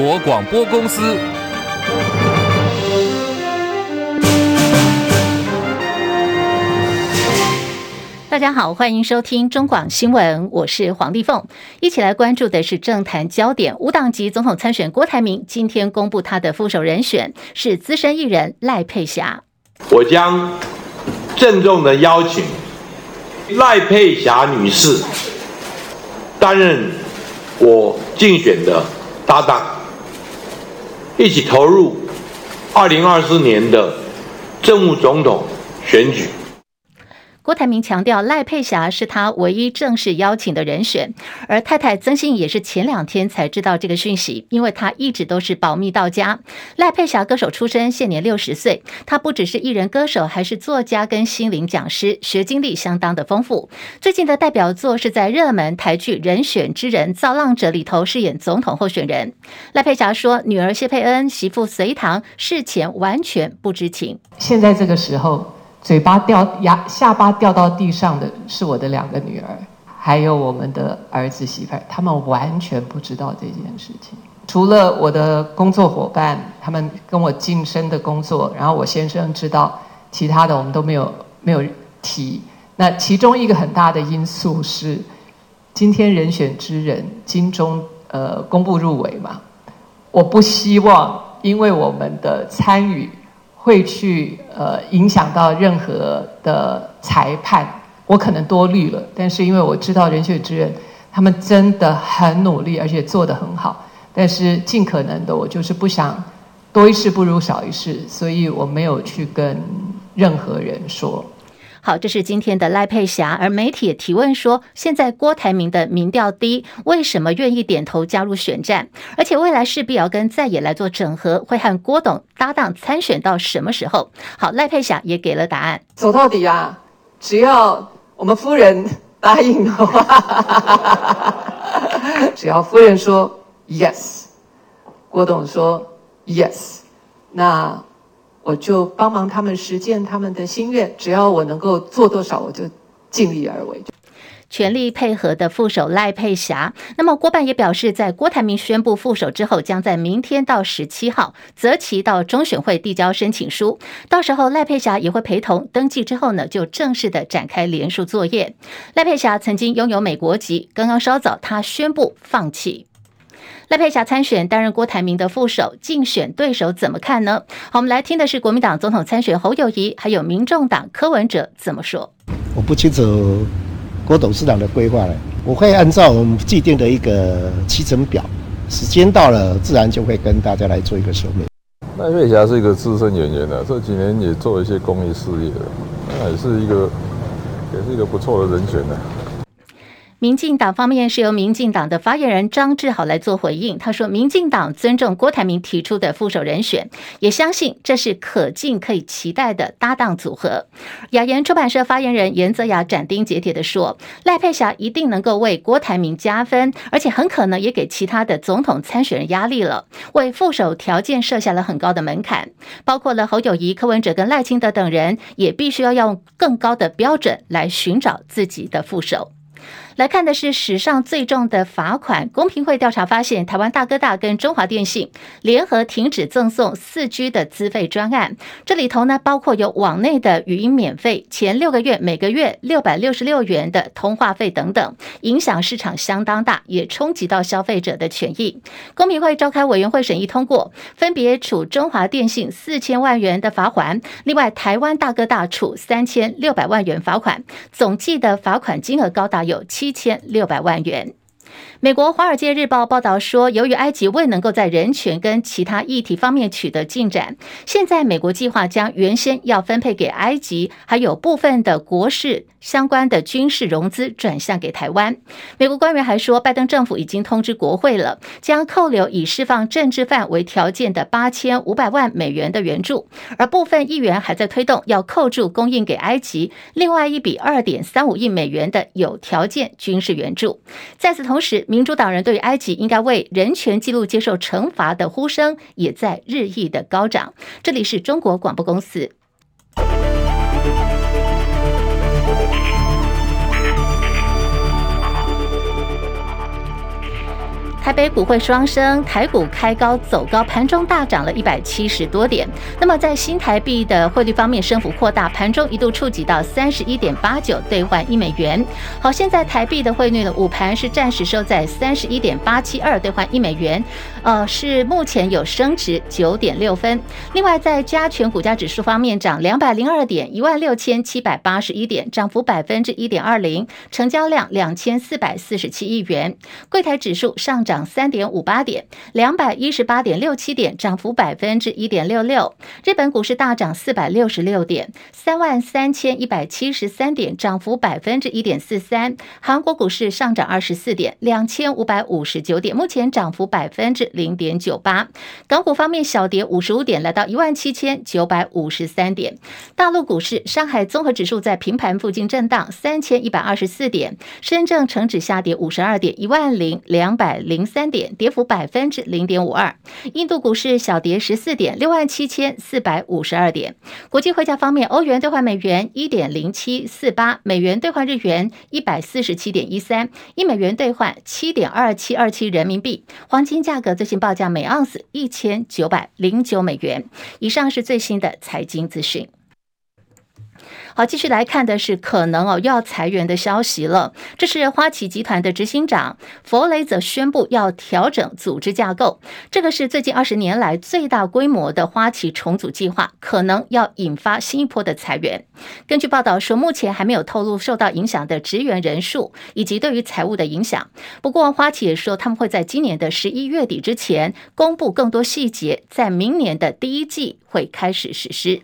国广播公司。大家好，欢迎收听中广新闻，我是黄丽凤。一起来关注的是政坛焦点，无党籍总统参选郭台铭今天公布他的副手人选是资深艺人赖佩霞。我将郑重的邀请赖佩霞女士担任我竞选的搭档，一起投入二零二四年的政务总统选举。郭台铭强调，赖佩霞是他唯一正式邀请的人选，而太太曾心怡也是前两天才知道这个讯息，因为他一直都是保密到家。赖佩霞歌手出身，现年六十岁，他不只是艺人歌手，还是作家跟心灵讲师，学经历相当的丰富。最近的代表作是在热门台剧《人选之人造浪者》里头饰演总统候选人。赖佩霞说，女儿谢佩恩、媳妇隋棠事前完全不知情。现在这个时候。嘴巴掉牙，下巴掉到地上的是我的两个女儿，还有我们的儿子媳妇儿，他们完全不知道这件事情。除了我的工作伙伴，他们跟我晋升的工作，然后我先生知道，其他的我们都没有没有提。那其中一个很大的因素是，今天人选之人金钟呃公布入围嘛，我不希望因为我们的参与。会去呃影响到任何的裁判，我可能多虑了，但是因为我知道人血之人，他们真的很努力，而且做得很好，但是尽可能的我就是不想多一事不如少一事，所以我没有去跟任何人说。好，这是今天的赖佩霞。而媒体也提问说，现在郭台铭的民调低，为什么愿意点头加入选战？而且未来势必要跟在野来做整合，会和郭董搭档参选到什么时候？好，赖佩霞也给了答案。走到底啊，只要我们夫人答应的话，只要夫人说 yes，郭董说 yes，那。我就帮忙他们实践他们的心愿，只要我能够做多少，我就尽力而为。全力配合的副手赖佩霞。那么郭办也表示，在郭台铭宣布副手之后，将在明天到十七号择期到中选会递交申请书，到时候赖佩霞也会陪同登记。之后呢，就正式的展开联署作业。赖佩霞曾经拥有美国籍，刚刚稍早他宣布放弃。赖佩霞参选担任郭台铭的副手，竞选对手怎么看呢？好，我们来听的是国民党总统参选侯友谊，还有民众党柯文哲怎么说。我不清楚郭董事长的规划了，我会按照我们既定的一个期程表，时间到了自然就会跟大家来做一个说明。赖佩霞是一个资深演员的，这几年也做一些公益事业的，那也是一个也是一个不错的人选的。民进党方面是由民进党的发言人张志豪来做回应。他说，民进党尊重郭台铭提出的副手人选，也相信这是可敬可以期待的搭档组合。雅言出版社发言人严泽雅斩钉截铁地说，赖佩霞一定能够为郭台铭加分，而且很可能也给其他的总统参选人压力了，为副手条件设下了很高的门槛，包括了侯友谊、柯文哲跟赖清德等人，也必须要用更高的标准来寻找自己的副手。来看的是史上最重的罚款。公平会调查发现，台湾大哥大跟中华电信联合停止赠送四 G 的资费专案，这里头呢包括有网内的语音免费，前六个月每个月六百六十六元的通话费等等，影响市场相当大，也冲击到消费者的权益。公平会召开委员会审议通过，分别处中华电信四千万元的罚款，另外台湾大哥大处三千六百万元罚款，总计的罚款金额高达有七。一千六百万元。美国《华尔街日报》报道说，由于埃及未能够在人权跟其他议题方面取得进展，现在美国计划将原先要分配给埃及还有部分的国事相关的军事融资转向给台湾。美国官员还说，拜登政府已经通知国会了，将扣留以释放政治犯为条件的八千五百万美元的援助，而部分议员还在推动要扣住供应给埃及另外一笔二点三五亿美元的有条件军事援助。在此同时，是民主党人对于埃及应该为人权记录接受惩罚的呼声也在日益的高涨。这里是中国广播公司。台北股会双升，台股开高走高，盘中大涨了一百七十多点。那么在新台币的汇率方面，升幅扩大，盘中一度触及到三十一点八九兑换一美元。好，现在台币的汇率呢，午盘是暂时收在三十一点八七二兑换一美元，呃，是目前有升值九点六分。另外，在加权股价指数方面，涨两百零二点，一万六千七百八十一点，涨幅百分之一点二零，成交量两千四百四十七亿元。柜台指数上涨三点五八点，两百一十八点六七点，涨幅百分之一点六六。日本股市大涨四百六十六点，三万三千一百七十三点，涨幅百分之一点四三。韩国股市上涨二十四点，两千五百五十九点，目前涨幅百分之零点九八。港股方面小跌五十五点，来到一万七千九百五十三点。大陆股市，上海综合指数在平盘附近震荡三千一百二十四点，深圳成指下跌五十二点，一万零两百零三点，跌幅百分之零点五二。印度股市小跌十四点，六万七千四百五十二点。国际汇价方面，欧元兑换美元一点零七四八，美元兑换日元一百四十七点一三，一美元兑换七点二七二七人民币。黄金价格最新报价每盎司一千九百零九美元。以上是最新的财经资讯。好，继续来看的是可能哦要裁员的消息了。这是花旗集团的执行长弗雷泽宣布要调整组织架构，这个是最近二十年来最大规模的花旗重组计划，可能要引发新一波的裁员。根据报道说，目前还没有透露受到影响的职员人数以及对于财务的影响。不过，花旗也说他们会在今年的十一月底之前公布更多细节，在明年的第一季会开始实施。《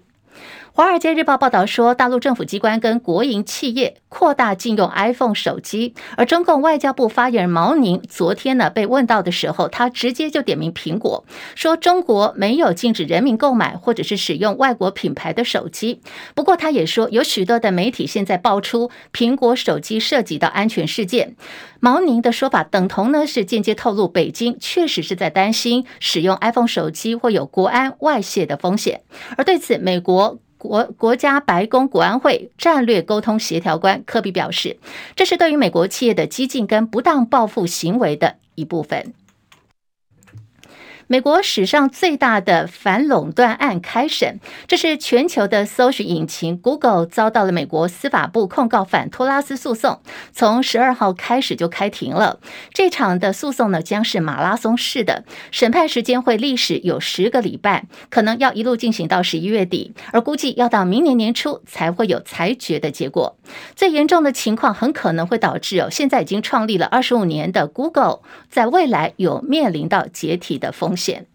华尔街日报》报道说，大陆政府机关跟国营企业扩大禁用 iPhone 手机，而中共外交部发言人毛宁昨天呢被问到的时候，他直接就点名苹果，说中国没有禁止人民购买或者是使用外国品牌的手机。不过，他也说有许多的媒体现在爆出苹果手机涉及到安全事件。毛宁的说法等同呢是间接透露，北京确实是在担心使用 iPhone 手机会有国安外泄的风险。而对此，美国。国国家白宫国安会战略沟通协调官科比表示，这是对于美国企业的激进跟不当报复行为的一部分。美国史上最大的反垄断案开审，这是全球的搜寻引擎 Google 遭到了美国司法部控告反托拉斯诉讼，从十二号开始就开庭了。这场的诉讼呢，将是马拉松式的，审判时间会历时有十个礼拜，可能要一路进行到十一月底，而估计要到明年年初才会有裁决的结果。最严重的情况很可能会导致哦，现在已经创立了二十五年的 Google，在未来有面临到解体的风险。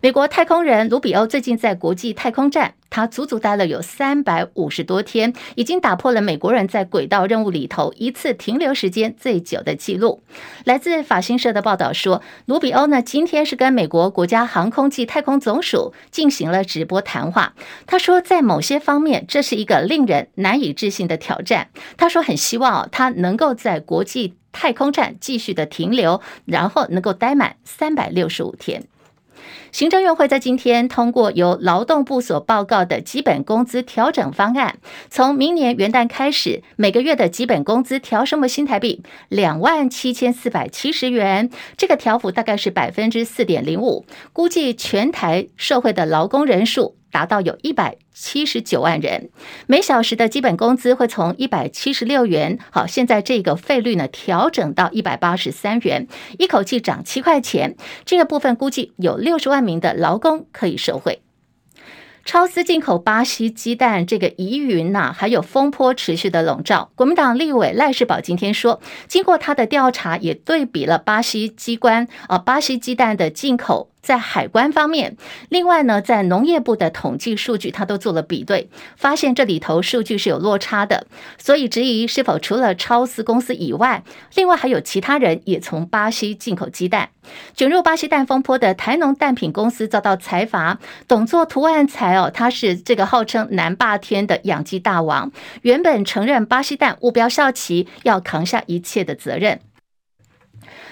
美国太空人卢比欧最近在国际太空站，他足足待了有三百五十多天，已经打破了美国人在轨道任务里头一次停留时间最久的记录。来自法新社的报道说，卢比欧呢今天是跟美国国家航空暨太空总署进行了直播谈话。他说，在某些方面，这是一个令人难以置信的挑战。他说，很希望他能够在国际太空站继续的停留，然后能够待满三百六十五天。行政院会在今天通过由劳动部所报告的基本工资调整方案，从明年元旦开始，每个月的基本工资调升为新台币两万七千四百七十元，这个调幅大概是百分之四点零五，估计全台社会的劳工人数。达到有一百七十九万人，每小时的基本工资会从一百七十六元，好，现在这个费率呢调整到一百八十三元，一口气涨七块钱。这个部分估计有六十万名的劳工可以受惠。超私进口巴西鸡蛋这个疑云呐，还有风波持续的笼罩。国民党立委赖士葆今天说，经过他的调查，也对比了巴西机关啊，巴西鸡蛋的进口。在海关方面，另外呢，在农业部的统计数据，他都做了比对，发现这里头数据是有落差的，所以质疑是否除了超市公司以外，另外还有其他人也从巴西进口鸡蛋。卷入巴西蛋风波的台农蛋品公司遭到裁罚，董座涂万财哦，他是这个号称南霸天的养鸡大王，原本承认巴西蛋误标效期，要扛下一切的责任。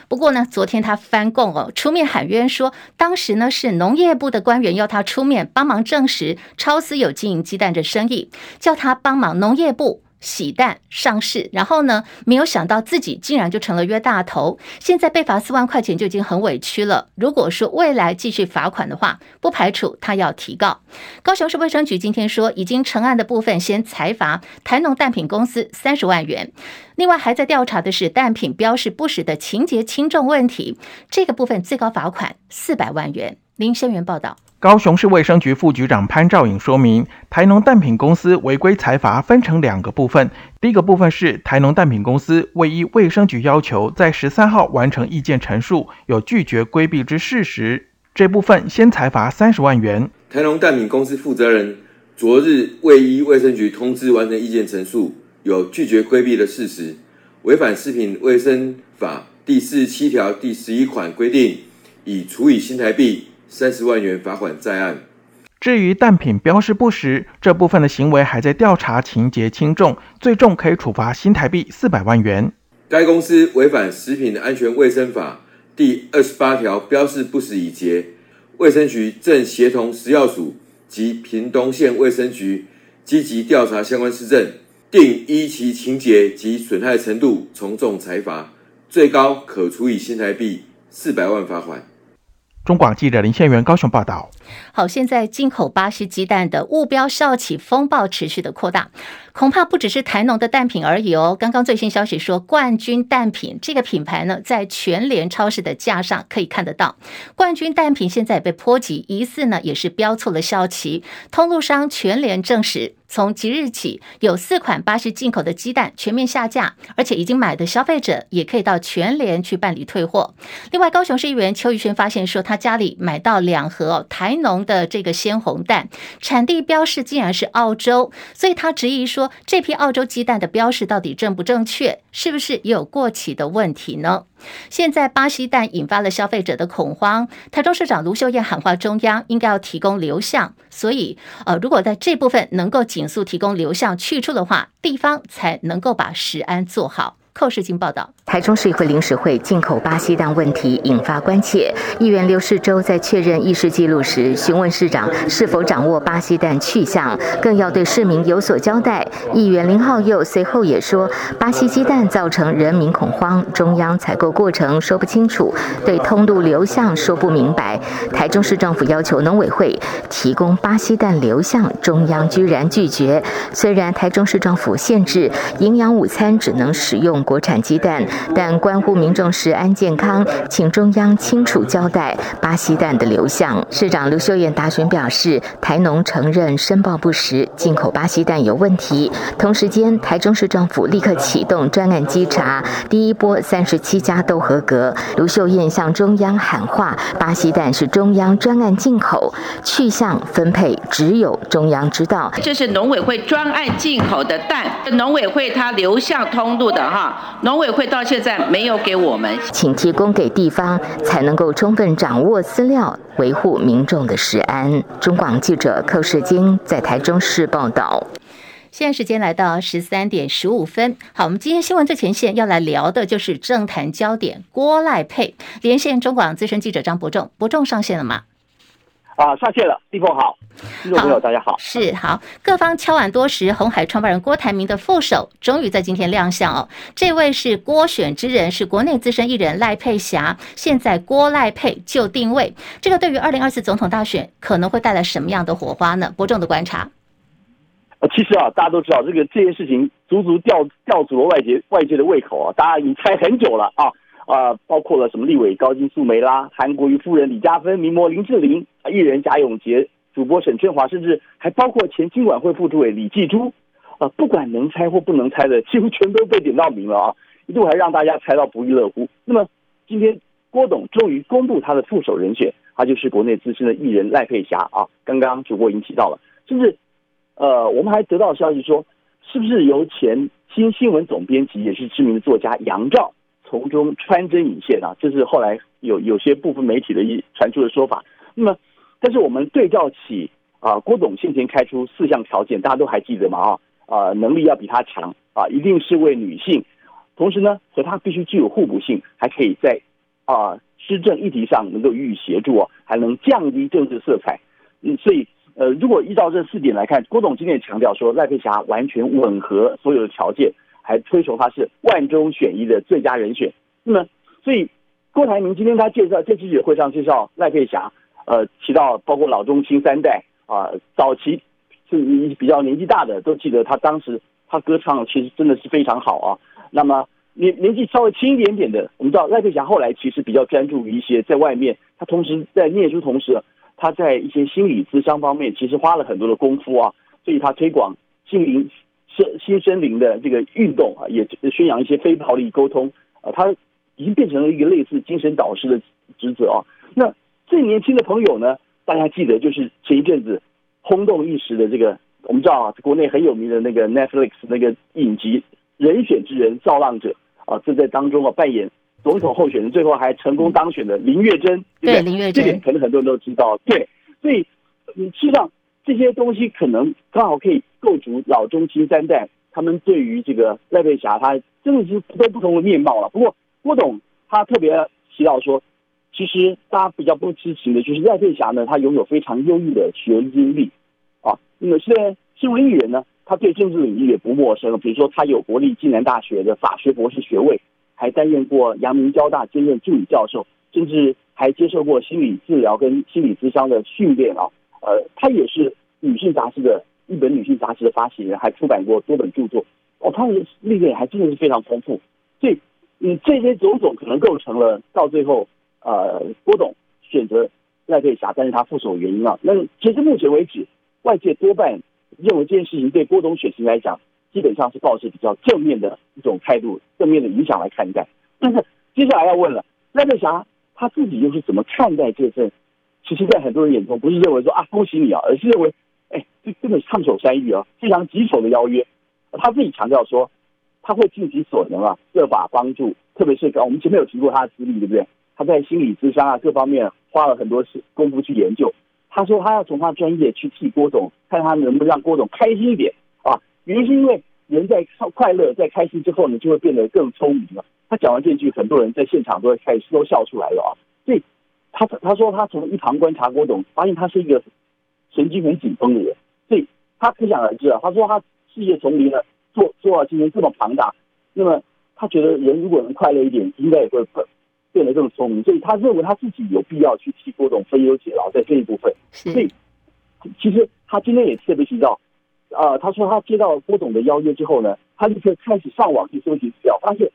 不过呢，昨天他翻供哦，出面喊冤说，当时呢是农业部的官员要他出面帮忙证实超丝有经营鸡蛋的生意，叫他帮忙农业部洗蛋上市，然后呢，没有想到自己竟然就成了冤大头，现在被罚四万块钱就已经很委屈了。如果说未来继续罚款的话，不排除他要提告。高雄市卫生局今天说，已经成案的部分先裁罚台农蛋品公司三十万元，另外还在调查的是蛋品标示不实的情节轻重问题，这个部分最高罚款四百万元。林先元报道。高雄市卫生局副局长潘兆颖说明，台农蛋品公司违规财罚分成两个部分。第一个部分是台农蛋品公司未依卫生局要求，在十三号完成意见陈述，有拒绝规避之事实，这部分先裁罚三十万元。台农蛋品公司负责人昨日未依卫生局通知完成意见陈述，有拒绝规避的事实，违反食品卫生法第四十七条第十一款规定，已处以新台币。三十万元罚款在案。至于蛋品标示不实这部分的行为，还在调查，情节轻重，最重可以处罚新台币四百万元。该公司违反食品安全卫生法第二十八条标示不实已结，卫生局正协同食药署及屏东县卫生局积极调查相关事证，定依其情节及损害程度从重裁罚，最高可处以新台币四百万罚款。中广记者林宪元高雄报道。好，现在进口巴西鸡蛋的误标效期风暴持续的扩大，恐怕不只是台农的蛋品而已哦。刚刚最新消息说，冠军蛋品这个品牌呢，在全联超市的架上可以看得到。冠军蛋品现在也被波及，疑似呢也是标错了效期。通路商全联证实。从即日起，有四款巴西进口的鸡蛋全面下架，而且已经买的消费者也可以到全联去办理退货。另外，高雄市议员邱玉轩发现说，他家里买到两盒台农的这个鲜红蛋，产地标示竟然是澳洲，所以他质疑说，这批澳洲鸡蛋的标示到底正不正确，是不是也有过期的问题呢？现在巴西蛋引发了消费者的恐慌，台中市长卢秀燕喊话中央应该要提供流向，所以呃，如果在这部分能够紧速提供流向去处的话，地方才能够把食安做好。寇世金报道。台中市议会临时会进口巴西蛋问题引发关切，议员刘世洲在确认议事记录时，询问市长是否掌握巴西蛋去向，更要对市民有所交代。议员林浩佑随后也说，巴西鸡蛋造成人民恐慌，中央采购过程说不清楚，对通路流向说不明白。台中市政府要求农委会提供巴西蛋流向，中央居然拒绝。虽然台中市政府限制营养午餐只能使用国产鸡蛋。但关乎民众食安健康，请中央清楚交代巴西蛋的流向。市长卢秀燕答询表示，台农承认申报不实，进口巴西蛋有问题。同时间，台中市政府立刻启动专案稽查，第一波三十七家都合格。卢秀燕向中央喊话：巴西蛋是中央专案进口，去向分配只有中央知道。这是农委会专案进口的蛋，农委会它流向通路的哈，农委会到。现在没有给我们，请提供给地方，才能够充分掌握资料，维护民众的食安。中广记者寇世京在台中市报道。现在时间来到十三点十五分，好，我们今天新闻最前线要来聊的就是政坛焦点郭赖佩，连线中广资深记者张伯仲，伯仲上线了吗？啊，上线了，地方好，听众朋友大家好，是好，各方敲碗多时，红海创办人郭台铭的副手终于在今天亮相哦，这位是郭选之人，是国内资深艺人赖佩霞，现在郭赖佩就定位，这个对于二零二四总统大选可能会带来什么样的火花呢？伯仲的观察，呃，其实啊，大家都知道这个这件事情足足吊吊足了外界外界的胃口啊，大家已经猜很久了啊。啊、包括了什么立委高金素梅啦，韩国瑜夫人李嘉芬，名模林志玲，艺人贾永杰，主播沈春华，甚至还包括前金管会副主委李继珠，啊、不管能猜或不能猜的，几乎全都被点到名了啊，一度还让大家猜到不亦乐乎。那么今天郭董终于公布他的副手人选，他就是国内资深的艺人赖佩霞啊，刚刚主播已经提到了，甚至呃，我们还得到消息说，是不是由前新新闻总编辑也是知名的作家杨照。从中穿针引线啊，这是后来有有些部分媒体的一传出的说法。那么，但是我们对照起啊，郭董先前开出四项条件，大家都还记得吗？啊啊，能力要比他强啊，一定是位女性，同时呢，和他必须具有互补性，还可以在啊施政议题上能够予以协助啊，还能降低政治色彩。嗯，所以呃，如果依照这四点来看，郭董今天也强调说赖佩霞完全吻合所有的条件，还推崇他是万中选一的最佳人选。那么，所以郭台铭今天他介绍在记者会上介绍赖佩霞，呃，提到包括老中青三代啊、早期是比较年纪大的都记得他当时他歌唱其实真的是非常好啊。那么年年纪稍微轻一点点的，我们知道赖佩霞后来其实比较专注于一些在外面，他同时在念书同时。他在一些心理咨商方面，其实花了很多的功夫啊，所以他推广心灵身心身灵的这个运动啊，也宣扬一些非暴力沟通啊，他已经变成了一个类似精神导师的职责啊。那最年轻的朋友呢，大家记得就是前一阵子轰动一时的这个，我们知道啊，国内很有名的那个 Netflix 那个影集《人选之人造浪者》啊，正在当中啊扮演。总统候选人最后还成功当选的林月珍，对林月珍，这点可能很多人都知道。对，所以实际上这些东西可能刚好可以构筑老中青三代他们对于这个赖佩霞，他真的是都不同的面貌了。不过郭董他特别提到说，其实大家比较不知情的就是赖佩霞呢，他拥有非常优异的学经历啊。那么虽然身为艺人呢，他对政治领域也不陌生。比如说，他有国立暨南大学的法学博士学位。还担任过阳明交大兼任助理教授，甚至还接受过心理治疗跟心理咨商的训练啊。呃，他也是女性杂志的日本女性杂志的发行人，还出版过多本著作。哦，他的历练还真的是非常丰富。所以，嗯，这些种种可能构成了到最后，呃，郭董选择赖佩霞担任他副手的原因啊。那截至目前为止，外界多半认为这件事情对郭董选情来讲。基本上是抱持比较正面的一种态度，正面的影响来看待。但是接下来要问了，赖佩霞他自己又是怎么看待这份？其实，在很多人眼中，不是认为说啊恭喜你啊，而是认为，哎，这根本是烫手山芋啊，非常棘手的邀约。他自己强调说，他会尽己所能啊，设法帮助。特别是我们前面有提过他的资历，对不对？他在心理咨商啊各方面花了很多时功夫去研究。他说他要从他专业去替郭总，看他能不能让郭总开心一点啊。原因是因为人在快乐、在开心之后呢，就会变得更聪明了。他讲完这句，很多人在现场都会开始都笑出来了啊！所以他他说他从一旁观察郭董，发现他是一个神经很紧绷的人，所以他可想而知啊。他说他事业丛林呢，做做到今天这么庞大，那么他觉得人如果能快乐一点，应该也会变得更聪明。所以他认为他自己有必要去替郭董分忧解劳在这一部分。所以其实他今天也特别提到。啊、呃，他说他接到郭总的邀约之后呢，他立刻开始上网去搜集资料，发现，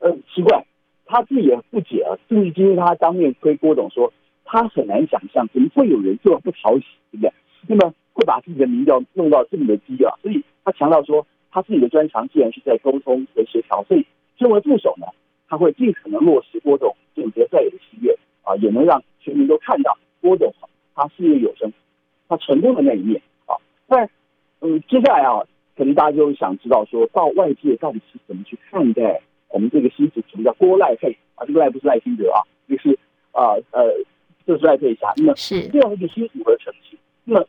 呃，奇怪，他自己也不解啊。甚至今天他当面推郭总说，他很难想象怎么会有人这么不讨喜，对不对？那么会把自己的民调弄到这么的低啊。所以他强调说，他自己的专长既然是在沟通和协调，所以身为副手呢，他会尽可能落实郭董总结在野的心愿啊，也能让全民都看到郭董他事业有成，他成功的那一面啊。但嗯，接下来啊，可能大家就想知道，说到外界到底是怎么去看待我们这个新主什么叫郭赖配啊？这个赖不是赖清德啊，就是啊呃，就是赖佩霞。那么是这样一个新组合成型。那么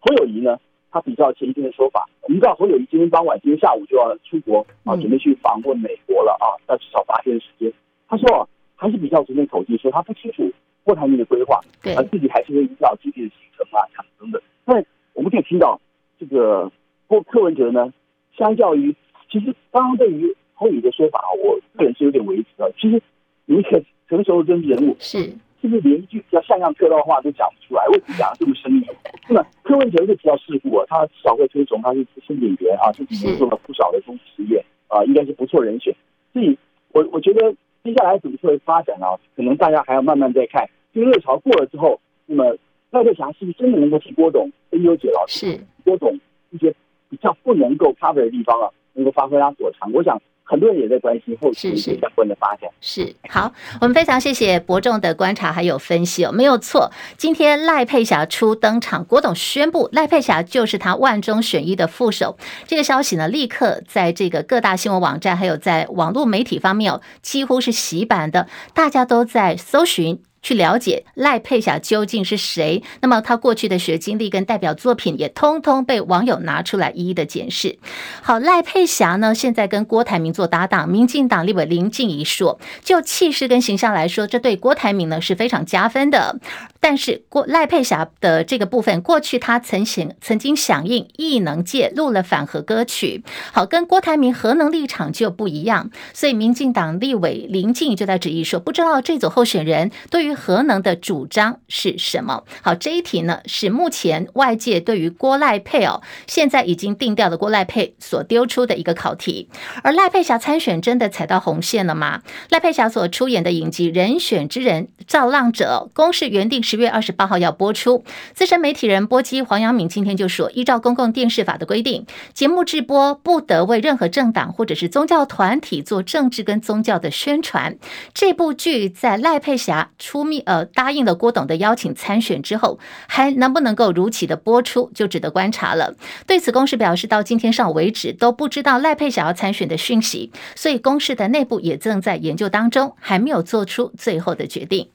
侯友谊呢，他比较前一天的说法，我们知道侯友谊今天傍晚、今天下午就要出国啊，准备去访问美国了啊，要至少八天的时间。他说啊，还是比较直接口径说，他不清楚郭台铭的规划，对，自己还是会依照今天的行程啊、产等等。但我们可以听到。这个郭柯文哲呢，相较于其实刚刚对于侯友宜的说法，我个人是有点维持的。其实有一个成熟的政治人物是是不是连一句比较像样客套话都讲不出来？为什么讲的这么生硬？那么柯文哲是比较世故啊，他至少会推崇他是资深演员啊，自己也做了不少的公职实验啊，应该是不错人选。所以我我觉得接下来怎么会发展啊？可能大家还要慢慢再看。这个热潮过了之后，那么赖佩霞是不是真的能够替郭董分忧解劳？是。郭董一些比较不能够 cover 的地方啊，能够发挥他所长。我想很多人也在关心后续相关的发展。是，是好，我们非常谢谢伯仲的观察还有分析哦，没有错。今天赖佩霞初登场，郭董宣布赖佩霞就是他万中选一的副手。这个消息呢，立刻在这个各大新闻网站还有在网络媒体方面哦，几乎是洗版的，大家都在搜寻。去了解赖佩霞究竟是谁。那么他过去的学经历跟代表作品也通通被网友拿出来一一的检视。好，赖佩霞呢，现在跟郭台铭做搭档，民进党立委林静一说，就气势跟形象来说，这对郭台铭呢是非常加分的。但是郭赖佩霞的这个部分，过去他曾经曾经响应艺能界录了反核歌曲，好，跟郭台铭核能立场就不一样，所以民进党立委林静就在质疑说，不知道这组候选人对于核能的主张是什么？好，这一题呢是目前外界对于郭赖佩哦，现在已经定调的郭赖佩所丢出的一个考题，而赖佩霞参选真的踩到红线了吗？赖佩霞所出演的影集《人选之人造浪者》公视原定十月二十八号要播出，资深媒体人播机黄阳明今天就说，依照公共电视法的规定，节目直播不得为任何政党或者是宗教团体做政治跟宗教的宣传。这部剧在赖佩霞出密呃答应了郭董的邀请参选之后，还能不能够如期的播出，就值得观察了。对此，公示表示，到今天上午为止都不知道赖佩霞要参选的讯息，所以公示的内部也正在研究当中，还没有做出最后的决定。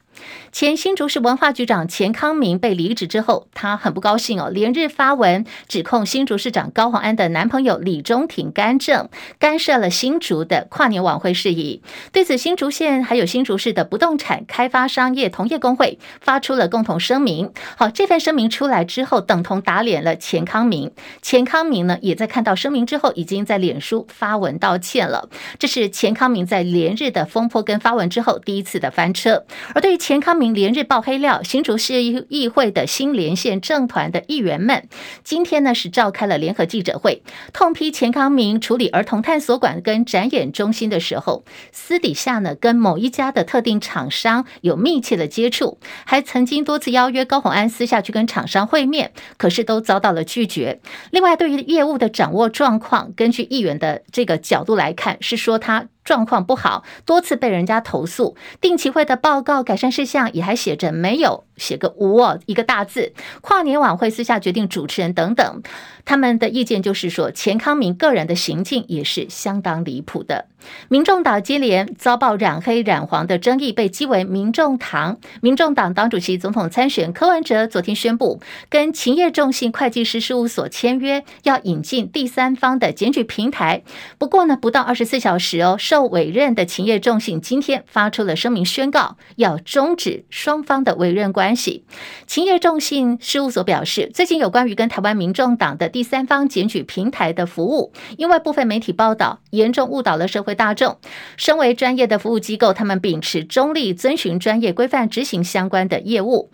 前新竹市文化局长钱康明被离职之后，他很不高兴哦，连日发文指控新竹市长高虹安的男朋友李中庭干政，干涉了新竹的跨年晚会事宜。对此，新竹县还有新竹市的不动产开发商业同业公会发出了共同声明。好，这份声明出来之后，等同打脸了钱康明。钱康明呢，也在看到声明之后，已经在脸书发文道歉了。这是钱康明在连日的风波跟发文之后第一次的翻车。而对于钱康明连日爆黑料，新竹市议会的新连线政团的议员们，今天呢是召开了联合记者会，痛批钱康明处理儿童探索馆跟展演中心的时候，私底下呢跟某一家的特定厂商有密切的接触，还曾经多次邀约高虹安私下去跟厂商会面，可是都遭到了拒绝。另外，对于业务的掌握状况，根据议员的这个角度来看，是说他。状况不好，多次被人家投诉。定期会的报告改善事项也还写着没有，写个无哦，一个大字。跨年晚会私下决定主持人等等，他们的意见就是说，钱康明个人的行径也是相当离谱的。民众党接连遭报染黑染黄的争议，被讥为“民众党”。民众党党主席、总统参选柯文哲昨天宣布，跟勤业众信会计师事务所签约，要引进第三方的检举平台。不过呢，不到二十四小时哦，受委任的勤业众信今天发出了声明，宣告要终止双方的委任关关系。勤业众信事务所表示，最近有关于跟台湾民众党的第三方检举平台的服务，因为部分媒体报道严重误导了社会。大众，身为专业的服务机构，他们秉持中立，遵循专业规范执行相关的业务。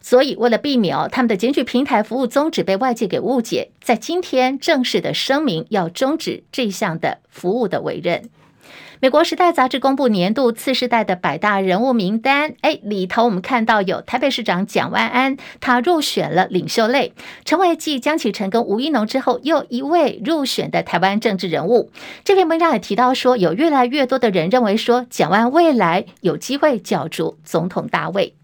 所以，为了避免哦他们的检举平台服务宗旨被外界给误解，在今天正式的声明要终止这项的服务的委任。美国《时代》杂志公布年度次世代的百大人物名单，哎，里头我们看到有台北市长蒋万安，他入选了领袖类，成为继江启臣跟吴一农之后又一位入选的台湾政治人物。这篇文章也提到说，有越来越多的人认为说，蒋万未来有机会角逐总统大位。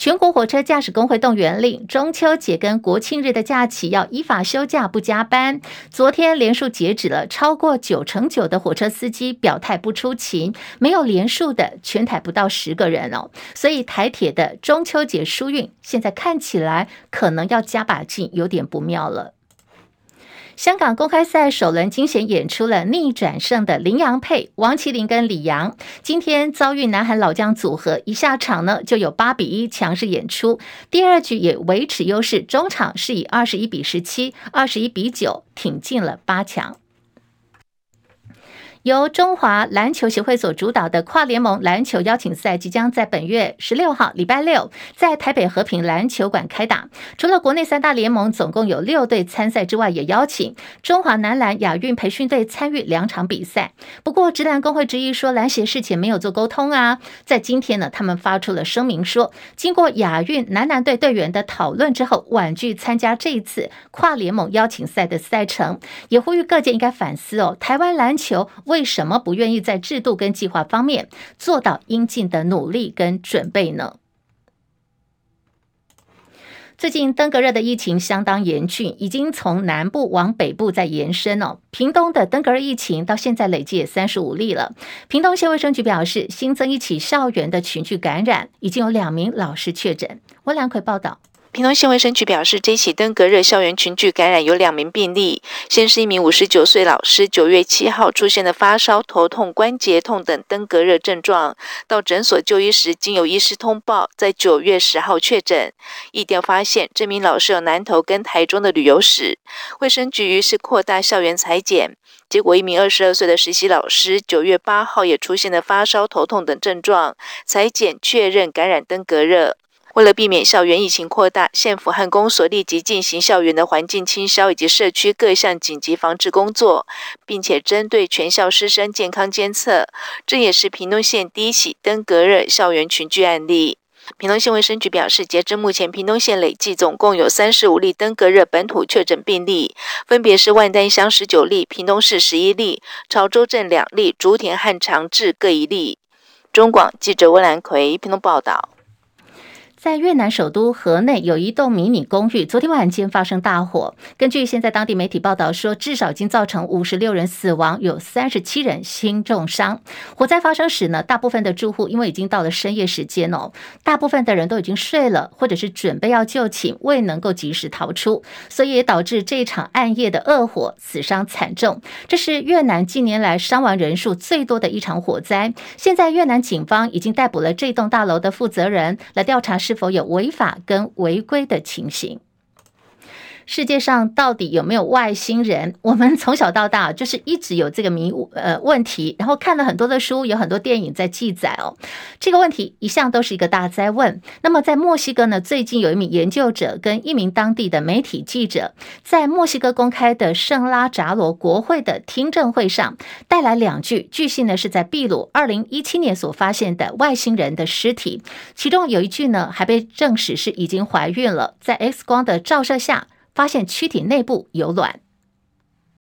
全国火车驾驶工会动员令，中秋节跟国庆日的假期要依法休假不加班。昨天连数截止了，超过九成九的火车司机表态不出勤，没有连数的全台不到十个人哦。所以台铁的中秋节疏运现在看起来可能要加把劲，有点不妙了。香港公开赛首轮惊险演出了逆转胜的林洋配王麒麟跟李阳，今天遭遇南韩老将组合，一下场呢就有八比一强势演出，第二局也维持优势，中场是以二十一比十七、二十一比九挺进了八强。由中华篮球协会所主导的跨联盟篮球邀请赛即将在本月十六号礼拜六在台北和平篮球馆开打。除了国内三大联盟总共有六队参赛之外，也邀请中华男篮亚运培训队参与两场比赛。不过，职篮工会质疑说，篮协事前没有做沟通啊。在今天呢，他们发出了声明说，经过亚运男篮队队员的讨论之后，婉拒参加这一次跨联盟邀请赛的赛程，也呼吁各界应该反思哦，台湾篮球。为什么不愿意在制度跟计划方面做到应尽的努力跟准备呢？最近登革热的疫情相当严峻，已经从南部往北部在延伸哦。屏东的登革热疫情到现在累计也三十五例了。屏东县卫生局表示，新增一起校园的群聚感染，已经有两名老师确诊。温良奎报道。屏东县卫生局表示，这起登革热校园群聚感染有两名病例，先是一名五十九岁老师，九月七号出现的发烧、头痛、关节痛等登革热症状，到诊所就医时，经由医师通报，在九月十号确诊。疫调发现，这名老师有南投跟台中的旅游史。卫生局于是扩大校园采检，结果一名二十二岁的实习老师，九月八号也出现了发烧、头痛等症状，采检确认感染登革热。为了避免校园疫情扩大，县府和公所立即进行校园的环境清消以及社区各项紧急防治工作，并且针对全校师生健康监测。这也是屏东县第一起登革热校园群聚案例。屏东县卫生局表示，截至目前，屏东县累计总共有三十五例登革热本土确诊病例，分别是万丹乡十九例、屏东市十一例、潮州镇两例、竹田和长治各一例。中广记者温兰奎屏东报道。在越南首都河内有一栋迷你公寓，昨天晚间发生大火。根据现在当地媒体报道说，至少已经造成五十六人死亡，有三十七人轻重伤。火灾发生时呢，大部分的住户因为已经到了深夜时间哦，大部分的人都已经睡了，或者是准备要就寝，未能够及时逃出，所以也导致这场暗夜的恶火死伤惨重。这是越南近年来伤亡人数最多的一场火灾。现在越南警方已经逮捕了这栋大楼的负责人来调查。是否有违法跟违规的情形？世界上到底有没有外星人？我们从小到大就是一直有这个迷呃问题，然后看了很多的书，有很多电影在记载哦。这个问题一向都是一个大哉问。那么在墨西哥呢，最近有一名研究者跟一名当地的媒体记者，在墨西哥公开的圣拉扎罗国会的听证会上，带来两具据信呢是在秘鲁二零一七年所发现的外星人的尸体，其中有一具呢还被证实是已经怀孕了，在 X 光的照射下。发现躯体内部有卵。